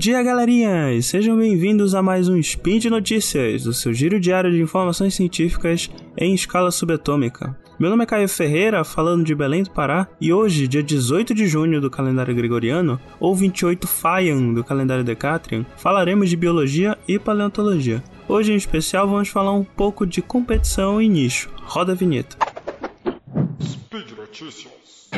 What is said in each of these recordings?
dia, galerinha! E sejam bem-vindos a mais um Spin de Notícias, o seu giro diário de informações científicas em escala subatômica. Meu nome é Caio Ferreira, falando de Belém do Pará, e hoje, dia 18 de junho do calendário gregoriano, ou 28 Faian do calendário Decatrian, falaremos de biologia e paleontologia. Hoje, em especial, vamos falar um pouco de competição e nicho. Roda a vinheta. Speed Notícias.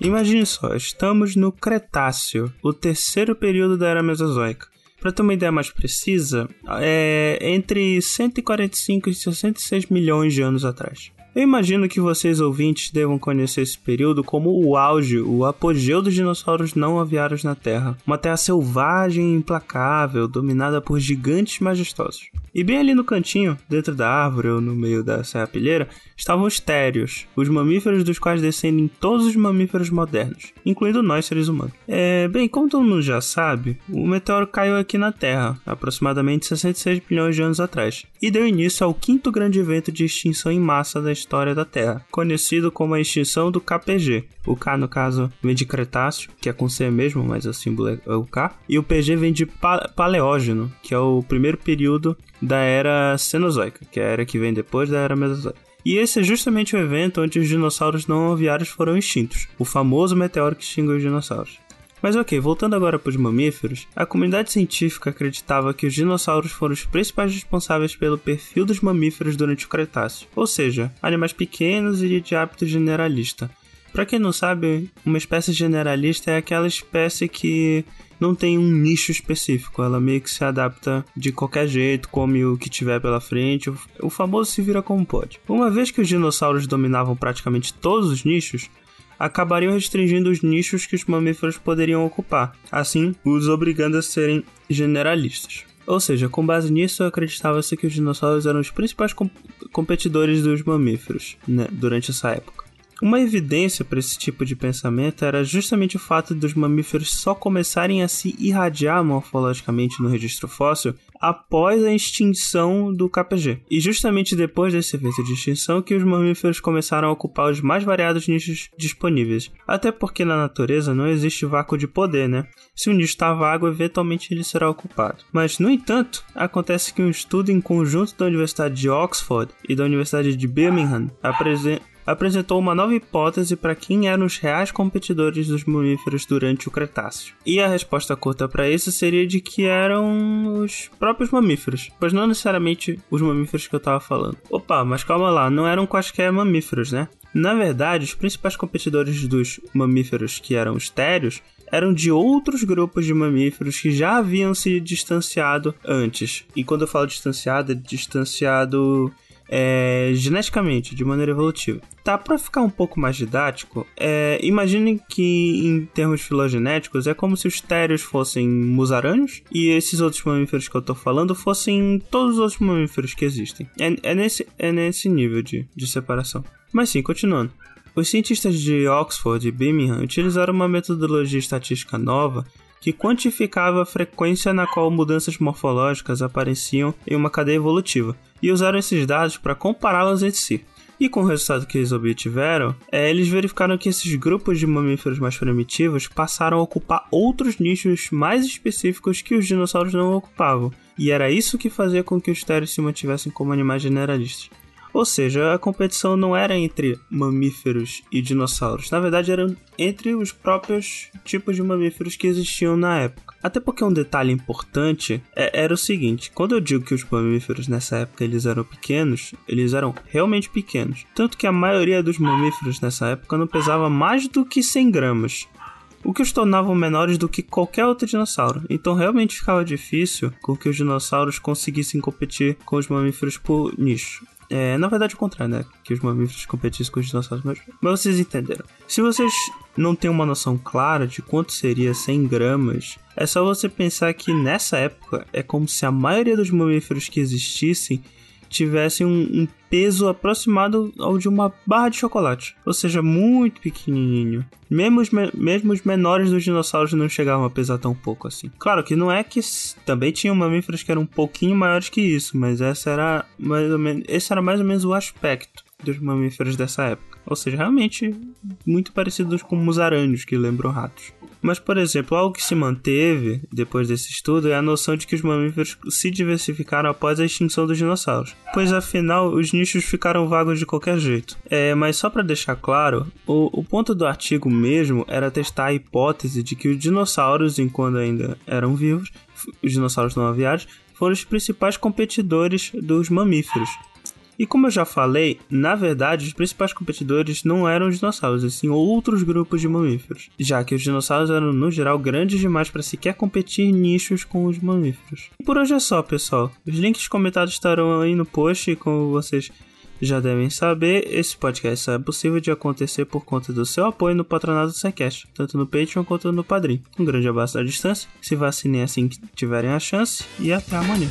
Imagine só, estamos no Cretáceo, o terceiro período da Era Mesozoica. Para ter uma ideia mais precisa, é entre 145 e 66 milhões de anos atrás. Eu imagino que vocês ouvintes devam conhecer esse período como o auge, o apogeu dos dinossauros não aviários na Terra. Uma terra selvagem e implacável, dominada por gigantes majestosos. E bem ali no cantinho, dentro da árvore ou no meio da serrapilheira, estavam os térios, os mamíferos dos quais descendem todos os mamíferos modernos, incluindo nós seres humanos. É, bem, como todo mundo já sabe, o meteoro caiu aqui na Terra, aproximadamente 66 bilhões de anos atrás, e deu início ao quinto grande evento de extinção em massa da história da Terra, conhecido como a extinção do KPG. O K, no caso, vem de Cretáceo, que é com C mesmo, mas o símbolo é o K, e o PG vem de pa Paleógeno, que é o primeiro período da era Cenozoica, que é a era que vem depois da era Mesozoica. E esse é justamente o evento onde os dinossauros não aviários foram extintos, o famoso meteoro que extinguiu os dinossauros. Mas ok, voltando agora para os mamíferos, a comunidade científica acreditava que os dinossauros foram os principais responsáveis pelo perfil dos mamíferos durante o Cretáceo, ou seja, animais pequenos e de hábito generalista. Para quem não sabe, uma espécie generalista é aquela espécie que não tem um nicho específico, ela meio que se adapta de qualquer jeito, come o que tiver pela frente, o famoso se vira como pode. Uma vez que os dinossauros dominavam praticamente todos os nichos, acabariam restringindo os nichos que os mamíferos poderiam ocupar, assim os obrigando a serem generalistas. Ou seja, com base nisso, acreditava-se que os dinossauros eram os principais com competidores dos mamíferos né, durante essa época. Uma evidência para esse tipo de pensamento era justamente o fato dos mamíferos só começarem a se irradiar morfologicamente no registro fóssil após a extinção do KPG. E justamente depois desse evento de extinção que os mamíferos começaram a ocupar os mais variados nichos disponíveis. Até porque na natureza não existe vácuo de poder, né? Se um nicho está vago, eventualmente ele será ocupado. Mas, no entanto, acontece que um estudo em conjunto da Universidade de Oxford e da Universidade de Birmingham apresenta apresentou uma nova hipótese para quem eram os reais competidores dos mamíferos durante o Cretáceo. E a resposta curta para isso seria de que eram os próprios mamíferos, pois não necessariamente os mamíferos que eu estava falando. Opa, mas calma lá, não eram quaisquer mamíferos, né? Na verdade, os principais competidores dos mamíferos que eram estérios eram de outros grupos de mamíferos que já haviam se distanciado antes. E quando eu falo distanciado, é distanciado é, geneticamente, de maneira evolutiva. Tá, para ficar um pouco mais didático, é, imaginem que em termos filogenéticos é como se os térios fossem musaranos e esses outros mamíferos que eu tô falando fossem todos os outros mamíferos que existem. É, é nesse, é nesse nível de, de separação. Mas sim, continuando. Os cientistas de Oxford e Birmingham utilizaram uma metodologia estatística nova que quantificava a frequência na qual mudanças morfológicas apareciam em uma cadeia evolutiva, e usaram esses dados para compará-los entre si. E com o resultado que eles obtiveram, é, eles verificaram que esses grupos de mamíferos mais primitivos passaram a ocupar outros nichos mais específicos que os dinossauros não ocupavam. E era isso que fazia com que os térios se mantivessem como animais generalistas. Ou seja, a competição não era entre mamíferos e dinossauros, na verdade era entre os próprios tipos de mamíferos que existiam na época. Até porque um detalhe importante é, era o seguinte: quando eu digo que os mamíferos nessa época eles eram pequenos, eles eram realmente pequenos. Tanto que a maioria dos mamíferos nessa época não pesava mais do que 100 gramas o que os tornavam menores do que qualquer outro dinossauro. Então realmente ficava difícil com que os dinossauros conseguissem competir com os mamíferos por nicho. É, na verdade, o contrário, né? Que os mamíferos competissem com os dinossauros. Mas, mas vocês entenderam. Se vocês não têm uma noção clara de quanto seria 100 gramas, é só você pensar que nessa época é como se a maioria dos mamíferos que existissem tivessem um, um peso aproximado ao de uma barra de chocolate, ou seja, muito pequenininho. Mesmo os, mesmo os menores dos dinossauros não chegavam a pesar tão pouco assim. Claro que não é que também tinham mamíferos que eram um pouquinho maiores que isso, mas essa era mais ou menos, esse era mais ou menos o aspecto dos mamíferos dessa época. Ou seja, realmente muito parecidos com musarândios, que lembram ratos. Mas, por exemplo, algo que se manteve depois desse estudo é a noção de que os mamíferos se diversificaram após a extinção dos dinossauros, pois afinal os nichos ficaram vagos de qualquer jeito. É, mas só para deixar claro, o, o ponto do artigo mesmo era testar a hipótese de que os dinossauros, enquanto ainda eram vivos, os dinossauros não aviários, foram os principais competidores dos mamíferos. E como eu já falei, na verdade, os principais competidores não eram os dinossauros, e sim outros grupos de mamíferos, já que os dinossauros eram, no geral, grandes demais para sequer competir nichos com os mamíferos. E por hoje é só, pessoal. Os links comentados estarão aí no post, e como vocês já devem saber, esse podcast só é possível de acontecer por conta do seu apoio no patronato do SciCast, tanto no Patreon quanto no Padrim. Um grande abraço à distância, se vacinem assim que tiverem a chance, e até amanhã.